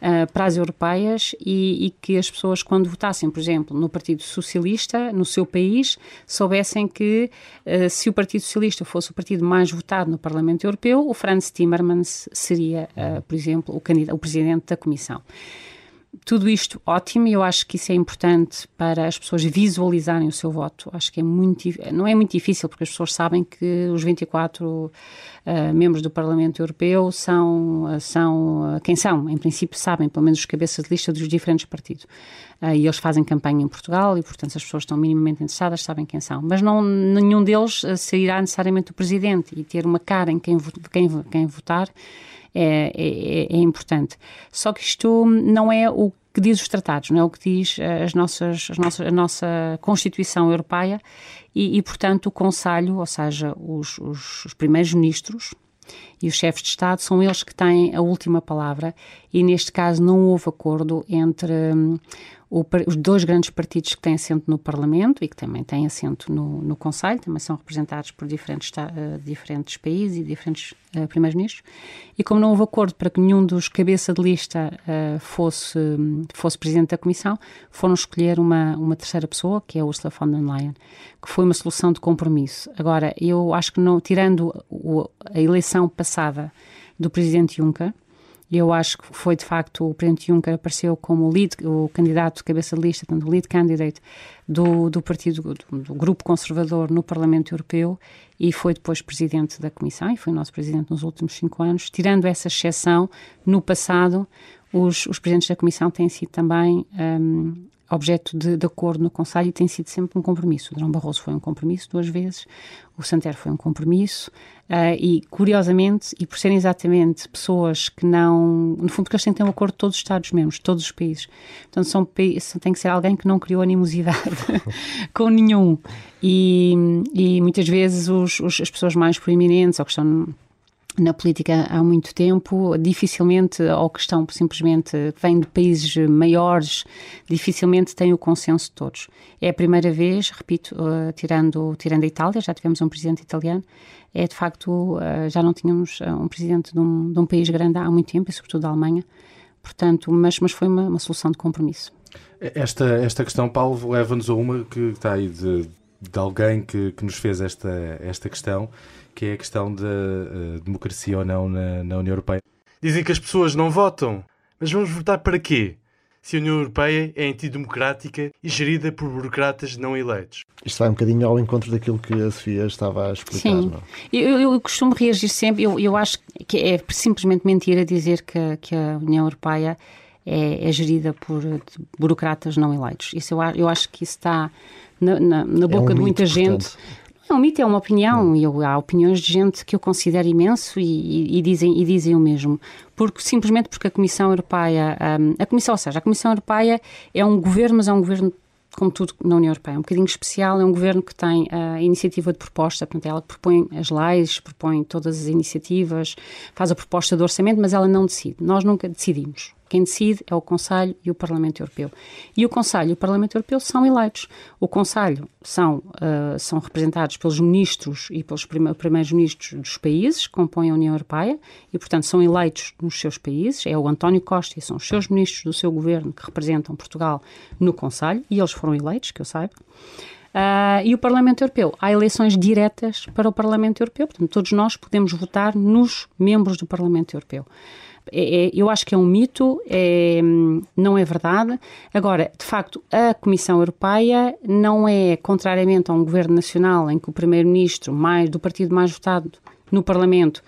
uh, para as europeias e, e, que as pessoas, quando votassem, por exemplo, no Partido Socialista, no seu país, soubessem que uh, se o Partido Socialista fosse o partido mais votado no Parlamento Europeu, o Franz Timmermans seria, por exemplo, o, o presidente da Comissão tudo isto ótimo e eu acho que isso é importante para as pessoas visualizarem o seu voto. Acho que é muito, não é muito difícil porque as pessoas sabem que os 24 uh, membros do Parlamento Europeu são, uh, são uh, quem são. Em princípio sabem, pelo menos os cabeças de lista dos diferentes partidos. e eles fazem campanha em Portugal e, portanto, as pessoas estão minimamente interessadas sabem quem são. Mas não, nenhum deles sairá necessariamente o presidente e ter uma cara em quem, quem, quem votar é, é, é, importante. Só que isto não é o que diz os tratados, não é o que diz eh, as nossas, as nossas, a nossa Constituição Europeia e, e portanto, o Conselho, ou seja, os, os, os primeiros ministros, e os chefes de Estado são eles que têm a última palavra e neste caso não houve acordo entre hum, o, os dois grandes partidos que têm assento no Parlamento e que também têm assento no, no Conselho, também são representados por diferentes, uh, diferentes países e diferentes uh, primeiros-ministros, e como não houve acordo para que nenhum dos cabeça de lista uh, fosse, fosse presidente da Comissão, foram escolher uma, uma terceira pessoa, que é a Ursula von der Leyen, que foi uma solução de compromisso. Agora, eu acho que não, tirando o, a eleição passada do presidente Juncker, eu acho que foi de facto o Presidente Juncker apareceu como lead, o candidato de cabeça de lista, o lead candidate do, do partido, do, do, grupo conservador no Parlamento Europeu e foi depois Presidente da Comissão e foi nosso Presidente nos últimos cinco anos. Tirando essa exceção, no passado os, os Presidentes da Comissão têm sido também um, objeto de, de, acordo no Conselho e tem sido sempre um compromisso. O Drão Barroso foi um compromisso duas vezes, o Santero foi um compromisso uh, e, curiosamente, e por serem exatamente pessoas que não... No fundo, que eles têm que ter um acordo de todos os Estados-membros, todos os países. Portanto, são, tem que ser alguém que não criou animosidade com nenhum. E, e muitas vezes os, os, as pessoas mais proeminentes ou que estão na política há muito tempo, dificilmente, ou que estão simplesmente, vêm de países maiores, dificilmente têm o consenso de todos. É a primeira vez, repito, uh, tirando, tirando a Itália, já tivemos um presidente italiano, é de facto, uh, já não tínhamos uh, um presidente de um, de um, país grande há muito tempo, e sobretudo da Alemanha, portanto, mas, mas foi uma, uma solução de compromisso. Esta, esta questão, Paulo, leva-nos a uma que está aí de, de alguém que, que nos fez esta, esta questão, que é a questão da uh, democracia ou não na, na União Europeia. Dizem que as pessoas não votam, mas vamos votar para quê? Se a União Europeia é antidemocrática e gerida por burocratas não eleitos. Isto vai um bocadinho ao encontro daquilo que a Sofia estava a explicar. Sim, não? É? Eu, eu, costumo reagir sempre, eu, eu acho que é simplesmente mentira dizer que, que a União Europeia é, é, gerida por burocratas não eleitos. Isso eu, eu acho que isso está na, na, na boca é um de muita mito, gente. Portanto. É um mito, é uma opinião, e eu, há opiniões de gente que eu considero imenso e, e, e, dizem, e dizem o mesmo. Porque, simplesmente porque a Comissão Europeia, um, a Comissão, ou seja, a Comissão Europeia é um governo, mas é um governo como tudo na União Europeia, um bocadinho especial, é um governo que tem a iniciativa de proposta, portanto, ela propõe as leis, propõe todas as iniciativas, faz a proposta de orçamento, mas ela não decide. Nós nunca decidimos. Quem decide é o Conselho e o Parlamento Europeu. E o Conselho e o Parlamento Europeu são eleitos. O Conselho são, uh, são representados pelos ministros e pelos prime primeiros ministros dos países que compõem a União Europeia e, portanto, são eleitos nos seus países. É o António Costa e são os seus ministros do seu governo que representam Portugal no Conselho e eles foram eleitos, que eu saiba. Uh, e o Parlamento Europeu. Há eleições diretas para o Parlamento Europeu, portanto, todos nós podemos votar nos membros do Parlamento Europeu. É, é, eu acho que é um mito, é, não é verdade. Agora, de facto, a Comissão Europeia não é, contrariamente a um governo nacional em que o primeiro-ministro mais do partido mais votado no Parlamento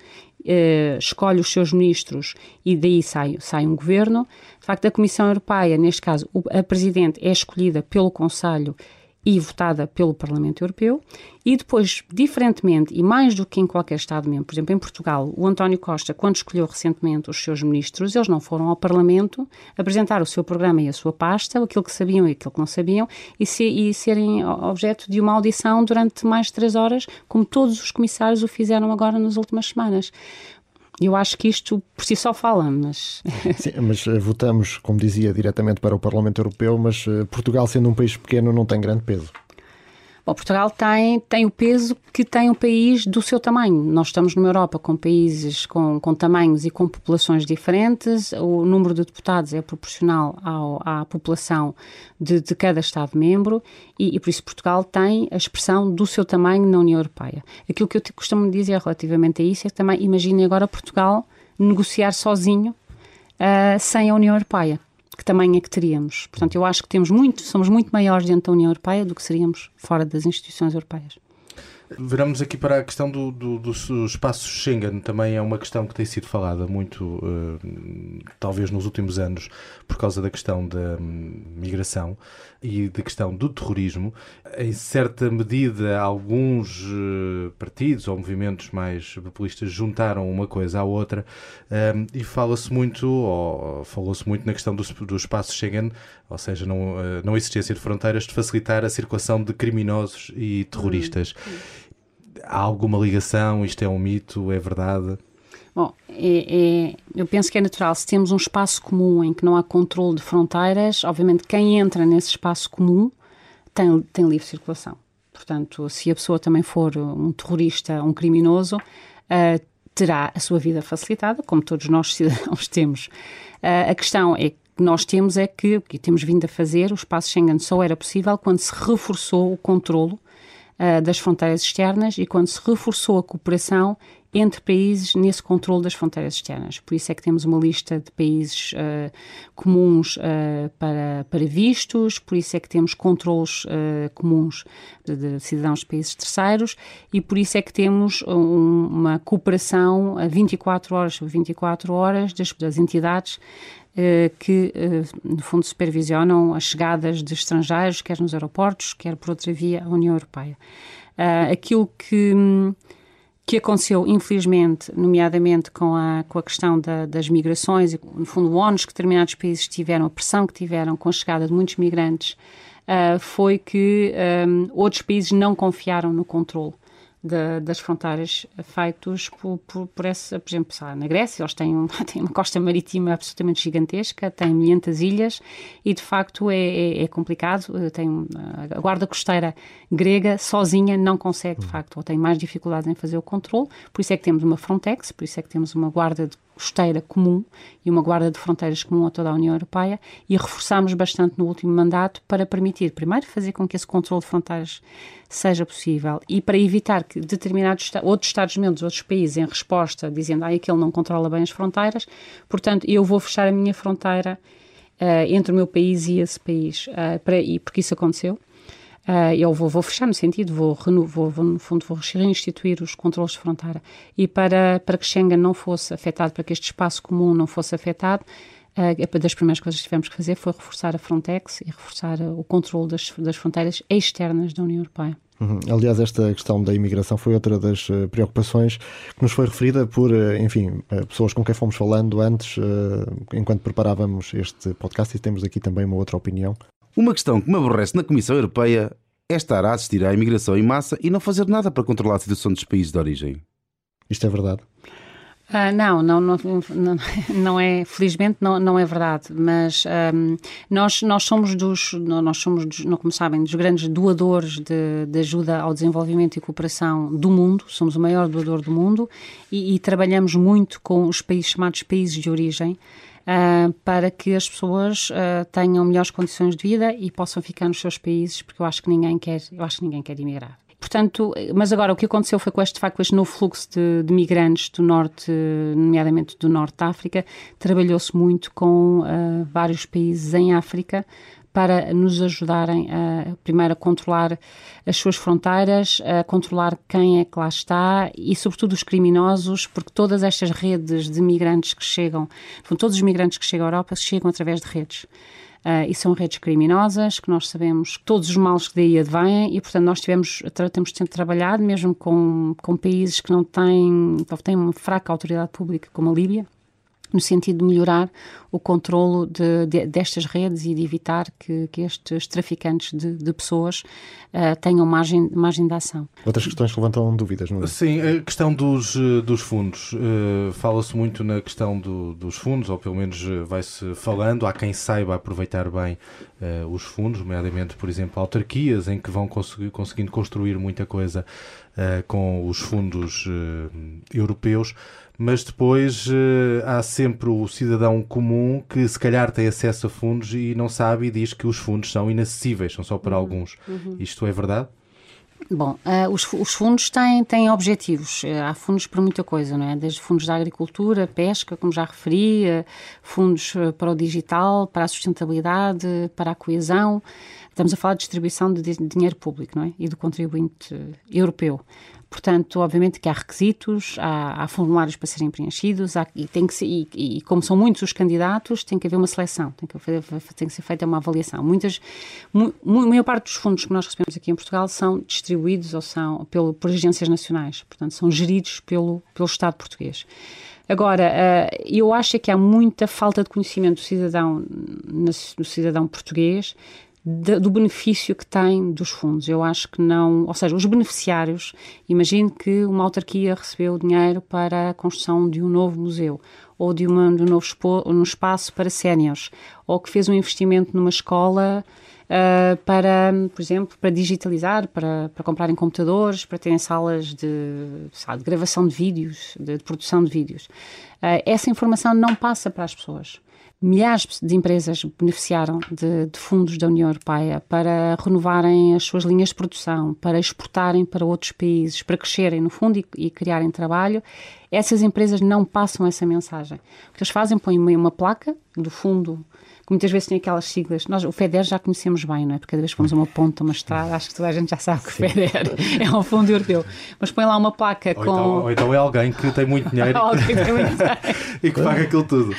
eh, escolhe os seus ministros e daí sai, sai um governo. De facto, a Comissão Europeia, neste caso, a Presidente é escolhida pelo Conselho e votada pelo Parlamento Europeu, e depois, diferentemente e mais do que em qualquer Estado-membro, por exemplo, em Portugal, o António Costa, quando escolheu recentemente os seus ministros, eles não foram ao Parlamento apresentar o seu programa e a sua pasta, aquilo que sabiam e aquilo que não sabiam, e, se, e serem objeto de uma audição durante mais de três horas, como todos os comissários o fizeram agora nas últimas semanas. Eu acho que isto por si só fala, mas. Sim, mas eh, votamos, como dizia, diretamente para o Parlamento Europeu, mas eh, Portugal, sendo um país pequeno, não tem grande peso. Bom, Portugal tem, tem o peso que tem um país do seu tamanho. Nós estamos numa Europa com países com, com tamanhos e com populações diferentes. O número de deputados é proporcional ao, à população de, de cada Estado-membro e, e, por isso Portugal tem a expressão do seu tamanho na União Europeia. Aquilo que eu costumo dizer relativamente a isso é que também imagine agora Portugal negociar sozinho uh, sem a União Europeia que tamanho é que teríamos. Portanto, eu acho que temos muito, somos muito maiores dentro da União Europeia do que seríamos fora das instituições europeias. Viramos aqui para a questão do, do, do, espaço Schengen, também é uma questão que tem sido falada muito, uh, talvez nos últimos anos, por causa da questão da um, migração e da questão do terrorismo. Em certa medida, alguns uh, partidos ou movimentos mais populistas juntaram uma coisa à outra um, e fala-se muito, ou falou-se muito na questão do, do espaço Schengen, ou seja, não, uh, não existência de fronteiras, de facilitar a circulação de criminosos e terroristas. Hum há alguma ligação? Isto é um mito? É verdade? Bom, é, é, eu penso que é natural. Se temos um espaço comum em que não há controle de fronteiras, obviamente quem entra nesse espaço comum tem, tem livre circulação. Portanto, se a pessoa também for um terrorista, um criminoso, uh, terá a sua vida facilitada, como todos nós cidadãos temos. Uh, a questão é que nós temos é que, o que temos vindo a fazer, o espaço Schengen só era possível quando se reforçou o controlo uh, das fronteiras externas e quando se reforçou a cooperação entre países nesse controle das fronteiras externas. Por isso é que temos uma lista de países uh, comuns uh, para, para vistos, por isso é que temos controles uh, comuns de, de, cidadãos de países terceiros e por isso é que temos um, uma cooperação a 24 horas sobre 24 horas das, das entidades que, no fundo, supervisionam as chegadas de estrangeiros, quer nos aeroportos, quer por outra via, a União Europeia. Aquilo que que aconteceu, infelizmente, nomeadamente com a, com a questão da, das migrações e, no fundo, o ónus que determinados países tiveram, a pressão que tiveram com a chegada de muitos migrantes, foi que outros países não confiaram no controle de, das fronteiras feitos por, por, por essa, por exemplo, na Grécia, eles têm, têm uma costa marítima absolutamente gigantesca, têm milhentas ilhas e de facto é, é, é, complicado. Tem, a guarda costeira grega sozinha não consegue, de facto, ou tem mais dificuldades em fazer o controle, por isso é que temos uma Frontex, por isso é que temos uma guarda de costeira comum e uma guarda de fronteiras comum a toda a União Europeia e reforçámos bastante no último mandato para permitir, primeiro, fazer com que esse controle de fronteiras seja possível e para evitar que determinados outros Estados-membros, outros países, em resposta, dizendo ah, aquele não controla bem as fronteiras, portanto, eu vou fechar a minha fronteira uh, entre o meu país e esse país, uh, para, e porque isso aconteceu. Uh, eu vou, vou, fechar no sentido, vou, vou, vou, no fundo, vou reinstituir os controles de fronteira. E para, para que Schengen não fosse afetado, para que este espaço comum não fosse afetado, uh, das primeiras coisas que tivemos que fazer foi reforçar a Frontex e reforçar uh, o controle das, das fronteiras externas da União Europeia. Uhum. Aliás, esta questão da imigração foi outra das uh, preocupações que nos foi referida por, uh, enfim, uh, pessoas com quem fomos falando antes, enquanto preparávamos este podcast, e temos aqui também uma outra opinião. Uma questão que me aborrece na Comissão Europeia é estar a assistir à imigração em massa e não fazer nada para controlar a situação dos países de origem. Isto é verdade? Uh, não, não, não, não, é, felizmente não, não é verdade, mas um, nós, nós somos dos, nós somos, dos, não como sabem, dos grandes doadores de, de, ajuda ao desenvolvimento e cooperação do mundo, somos o maior doador do mundo e, e trabalhamos muito com os países chamados países de origem, uh, para que as pessoas uh, tenham melhores condições de vida e possam ficar nos seus países, porque eu acho que ninguém quer, eu acho que ninguém quer emigrar. Portanto, mas agora o que aconteceu foi com este, facto, este novo fluxo de, de migrantes do norte, nomeadamente do norte da África, trabalhou-se muito com uh, vários países em África para nos ajudarem a, primeiro, a controlar as suas fronteiras, a controlar quem é que lá está e, sobretudo, os criminosos, porque todas estas redes de migrantes que chegam, todos os migrantes que chegam à Europa chegam através de redes. Uh, e são redes criminosas, que nós sabemos todos os males que daí advêm, e portanto nós tivemos, temos sempre trabalhado, mesmo com, com países que não têm, têm uma fraca autoridade pública, como a Líbia, no sentido de melhorar o controlo de, de, destas redes e de evitar que, que estes traficantes de, de pessoas uh, tenham margem, margem de ação. Outras questões que levantam dúvidas, não é? Sim, a questão dos, eh, dos fundos. Uh, Fala-se muito na questão do, dos fundos, ou pelo menos vai-se falando. Há quem saiba aproveitar bem uh, os fundos, nomeadamente, por exemplo, autarquias, em que vão conseguir, conseguindo construir muita coisa com os fundos europeus mas depois uh, há sempre o cidadão comum que se calhar tem acesso a fundos e não sabe e diz que os fundos são inacessíveis, são só para uhum. alguns. Uhum. Isto é verdade? Bom, uh, os, os, fundos têm, têm objetivos. Uh, há fundos para muita coisa, não é? Desde fundos da agricultura, pesca, como já referi, uh, fundos para o digital, para a sustentabilidade, para a coesão. Estamos a falar de distribuição de dinheiro público, não é? E do contribuinte europeu. Portanto, obviamente que há requisitos, há, há formulários para serem preenchidos há, e, tem que ser, e, e, como são muitos os candidatos, tem que haver uma seleção, tem que, tem que ser feita uma avaliação. Muitas, mu, a maior parte dos fundos que nós recebemos aqui em Portugal são distribuídos ou são pelo, por agências nacionais, portanto, são geridos pelo, pelo Estado português. Agora, eh, eu acho que há muita falta de conhecimento do cidadão, do cidadão português do benefício que tem dos fundos. Eu acho que não, ou seja, os beneficiários, imagine que uma autarquia recebeu dinheiro para a construção de um novo museu ou de, uma, de um novo expo, um espaço para séniores, ou que fez um investimento numa escola uh, para, por exemplo, para digitalizar, para, para comprarem computadores, para terem salas de, sabe, de gravação de vídeos, de, de produção de vídeos. Uh, essa informação não passa para as pessoas. Milhares de empresas beneficiaram de, de, fundos da União Europeia para renovarem as suas linhas de produção, para exportarem para outros países, para crescerem no fundo e, e criarem trabalho. Essas empresas não passam essa mensagem. O que eles fazem, põem uma placa do fundo que muitas vezes tem aquelas siglas. Nós, o FEDER já conhecemos bem, não é? Porque cada vez que fomos a uma ponta, uma estrada, acho que toda a gente já sabe que o FEDER é um fundo europeu. Mas põe lá uma placa ou com. Então, ou então é alguém que tem muito dinheiro e que paga aquilo tudo.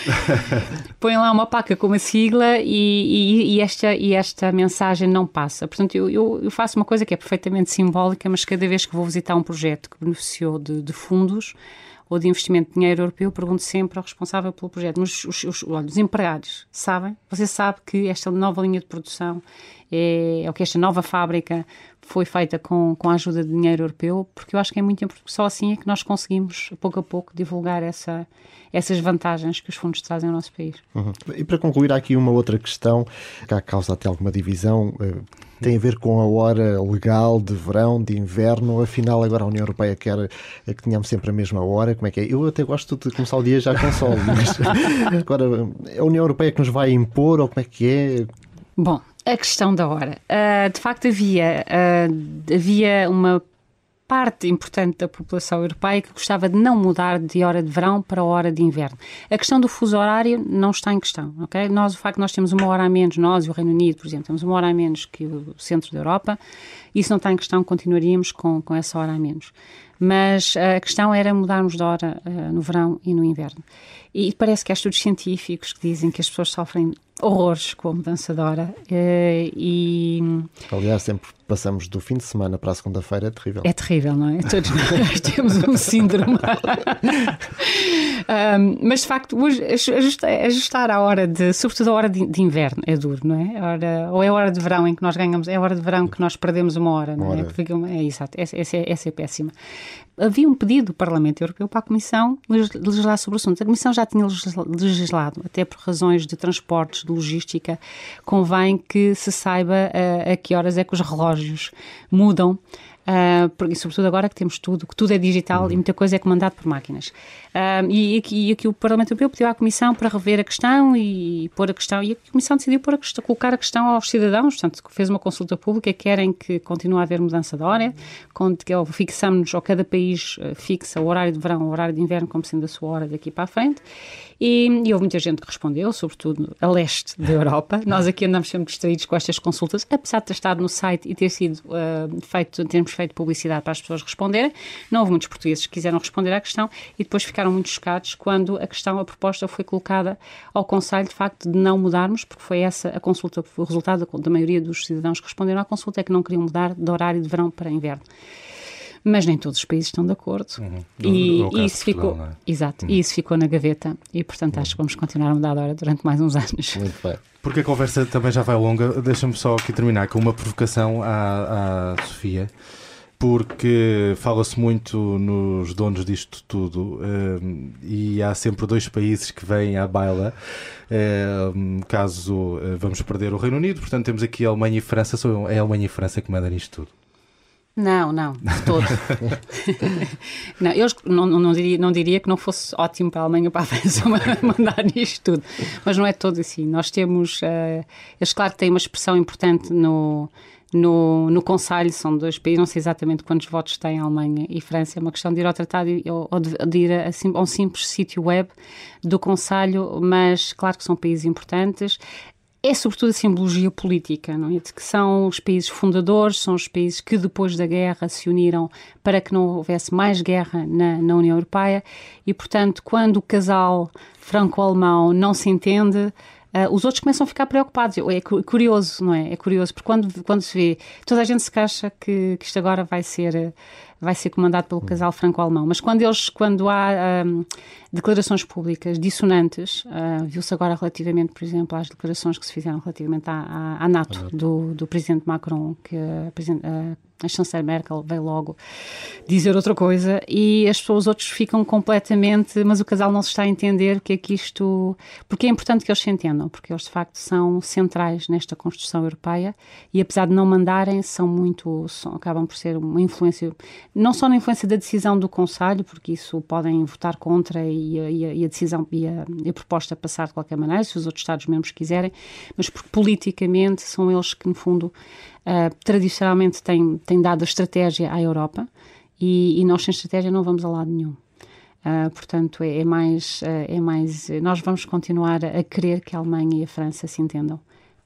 põe lá uma placa com uma sigla e, e, e, esta, e esta mensagem não passa. Portanto, eu, eu, eu, faço uma coisa que é perfeitamente simbólica, mas cada vez que vou visitar um projeto que beneficiou de, de fundos ou de investimento de dinheiro europeu, pergunto sempre ao responsável pelo projeto. Mas os, os, olha, os empregados sabem? Você sabe que esta nova linha de produção é, é o que esta nova fábrica foi feita com, com a ajuda de dinheiro europeu, porque eu acho que é muito importante, só assim é que nós conseguimos, pouco a pouco, divulgar essa, essas vantagens que os fundos trazem ao nosso país. Uhum. E para concluir, há aqui uma outra questão que causa até alguma divisão, eh, tem a ver com a hora legal de verão, de inverno, afinal agora a União Europeia quer eh, que tenhamos sempre a mesma hora, como é que é? Eu até gosto de começar o dia já com sol, mas agora é a União Europeia que nos vai impor ou como é que é? Bom, a questão da hora. Uh, de facto, havia, uh, havia uma parte importante da população europeia que gostava de não mudar de hora de verão para hora de inverno. A questão do fuso horário não está em questão, ok? Nós, o facto de nós temos uma hora a menos, nós e o Reino Unido, por exemplo, temos uma hora a menos que o centro da Europa, isso não está em questão, continuaríamos com, com essa hora a menos. Mas a questão era mudarmos de hora uh, no verão e no inverno. E parece que há estudos científicos que dizem que as pessoas sofrem horrores com a mudança de hora. Uh, e... Aliás, sempre passamos do fim de semana para a segunda-feira, é terrível. É terrível, não é? Todos nós temos um síndrome. um, mas de facto, ajustar, ajustar a hora de, sobretudo a hora de, de, inverno, é duro, não é? Hora, ou é a hora de verão em que nós ganhamos, é a hora de verão que nós perdemos uma hora, não é? Porque, é exato, essa, essa, é, essa é péssima havia um pedido do Parlamento Europeu para a Comissão legislar sobre o assunto. A Comissão já tinha legislado, até por razões de transportes, de logística, convém que se saiba a, a que horas é que os relógios mudam uh, porque, sobretudo agora que temos tudo, que tudo é digital uhum. e muita coisa é comandada por máquinas. Uh, e, aqui, e aqui o Parlamento Europeu pediu à Comissão para rever a questão e, e pôr a questão, e a Comissão decidiu pôr a questão, colocar a questão aos cidadãos, portanto, fez uma consulta pública, querem que continue a haver mudança de hora, que fixamos, ou cada país ah, fixa o horário de verão, o horário de inverno como sendo a sua hora daqui para a frente, e, e, houve muita gente que respondeu, sobretudo a leste da Europa. Nós aqui andamos sempre distraídos com estas consultas, apesar de ter estado no site e ter sido uh, feito, termos feito publicidade para as pessoas responderem. Não houve muitos portugueses que quiseram responder à questão e depois ficaram muito chocados quando a questão, a proposta foi colocada ao Conselho, de facto, de não mudarmos, porque foi essa a consulta, o resultado da maioria dos cidadãos que responderam à consulta é que não queriam mudar de horário de verão para inverno mas nem todos os países estão de acordo. Uhum. E, e isso ficou, é? exato, uhum. e isso ficou na gaveta e portanto uhum. acho que vamos continuar a mudar de hora durante mais uns anos. Muito bem. Porque a conversa também já vai longa, deixa-me só aqui terminar com uma provocação à, à Sofia porque fala-se muito nos donos disto tudo um, e há sempre dois países que vêm à baila um, caso uh, vamos perder o Reino Unido. Portanto, temos aqui a Alemanha e a França. É a Alemanha e a França que mandam nisto tudo. Não, não, de todo. não, eu não, não, diria, não diria que não fosse ótimo para a Alemanha para a França mandar nisto tudo, mas não é todo assim. Nós temos, uh, eles claro que têm uma expressão importante no, no, no Conselho, são dois países, não sei exatamente quantos votos têm Alemanha e França, é uma questão de ir ao tratado ou de, de ir a, a um simples sítio web do Conselho, mas claro que são países importantes é sobretudo a simbologia política, não é? De que são os países fundadores, são os países que depois da guerra se uniram para que não houvesse mais guerra na, na União Europeia e, portanto, quando o casal franco-alemão não se entende, Uh, os outros começam a ficar preocupados. É curioso, não é? É curioso, porque quando, quando se vê, toda a gente se acha que, que isto agora vai ser vai ser comandado pelo casal franco-alemão. Mas quando eles, quando há um, declarações públicas dissonantes, uh, viu-se agora relativamente, por exemplo, às declarações que se fizeram relativamente à, à, à NATO, do, do presidente Macron, que a, a chanceler Merkel veio logo dizer outra coisa e as pessoas outros ficam completamente, mas o casal não se está a entender o que é que isto, porque é importante que eles se entendam, porque eles de facto são centrais nesta construção europeia e apesar de não mandarem, são muito, são, acabam por ser uma influência não só na influência da decisão do Conselho, porque isso podem votar contra e a, e a decisão e a, e a, proposta passar de qualquer maneira, se os outros Estados-membros quiserem, mas porque politicamente são eles que, no fundo, uh, tradicionalmente têm, têm dado a estratégia à Europa e, e, nós sem estratégia não vamos a lado nenhum. Uh, portanto, é, é mais, uh, é mais. Nós vamos continuar a querer que a Alemanha e a França se entendam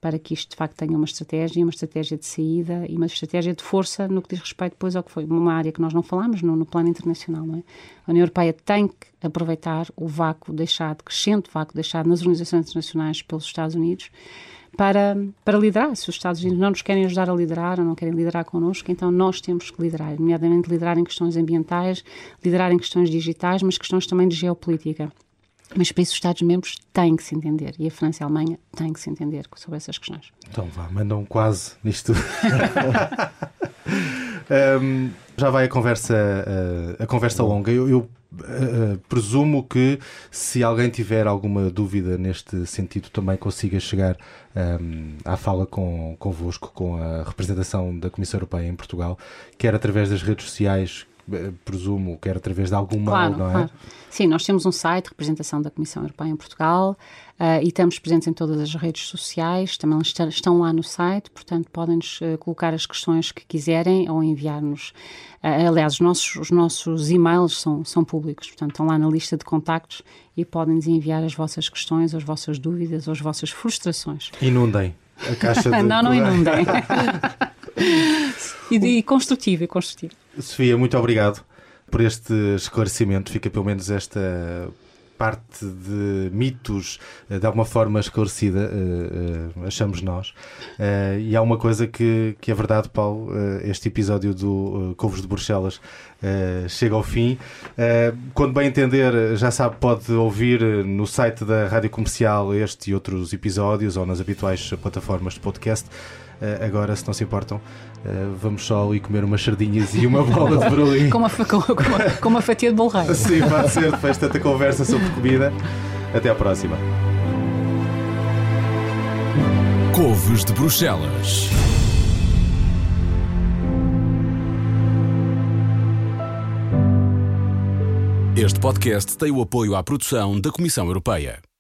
para que isto de facto tenha uma estratégia, uma estratégia de saída e uma estratégia de força no que diz respeito depois ao que foi uma área que nós não falámos no, no plano internacional. É? A União Europeia tem que aproveitar o vácuo deixado, crescente vácuo deixado nas organizações internacionais pelos Estados Unidos para, para liderar. Se os Estados Unidos não nos querem ajudar a liderar ou não querem liderar connosco, então nós temos que liderar, nomeadamente liderar em questões ambientais, liderar em questões digitais, mas questões também de geopolítica. Mas para isso os Estados-membros têm que se entender e a França e a Alemanha têm que se entender sobre essas questões. Então vá, mandam quase nisto Um, já vai a conversa, a, a conversa longa. Eu, eu uh, presumo que se alguém tiver alguma dúvida neste sentido, também consiga chegar um, à fala com, convosco, com a representação da Comissão Europeia em Portugal, quer através das redes sociais, eh, presumo, quer através de algum claro, mail, não é? Claro. Sim, nós temos um site, representação da Comissão Europeia em Portugal, uh, e estamos presentes em todas as redes sociais, também estão lá no site, portanto podem-nos uh, colocar as questões que quiserem ou enviar-nos. Uh, aliás, os nossos, os nossos e-mails são, são públicos, portanto estão lá na lista de contactos e podem-nos enviar as vossas questões, as vossas dúvidas, ou as vossas frustrações. Inundem a caixa de... não, não inundem. e, e construtivo, e construtivo. Sofia, muito obrigado por este esclarecimento. Fica pelo menos esta parte de mitos eh, de alguma forma esclarecida, uh, uh, achamos nós. E há uma coisa que, que é verdade, Paulo: este episódio do Covos de Bruxelas chega ao fim. quando bem entender, já sabe, pode ouvir no site da Rádio Comercial este e outros episódios ou nas habituais plataformas de podcast. Agora, se não se importam, Uh, vamos só ali comer umas sardinhas e uma bola de Berlim. com, uma, com, uma, com uma fatia de bolo rei. Sim, pode ser, depois de tanta conversa sobre comida. Até à próxima. Couves de Bruxelas. Este podcast tem o apoio à produção da Comissão Europeia.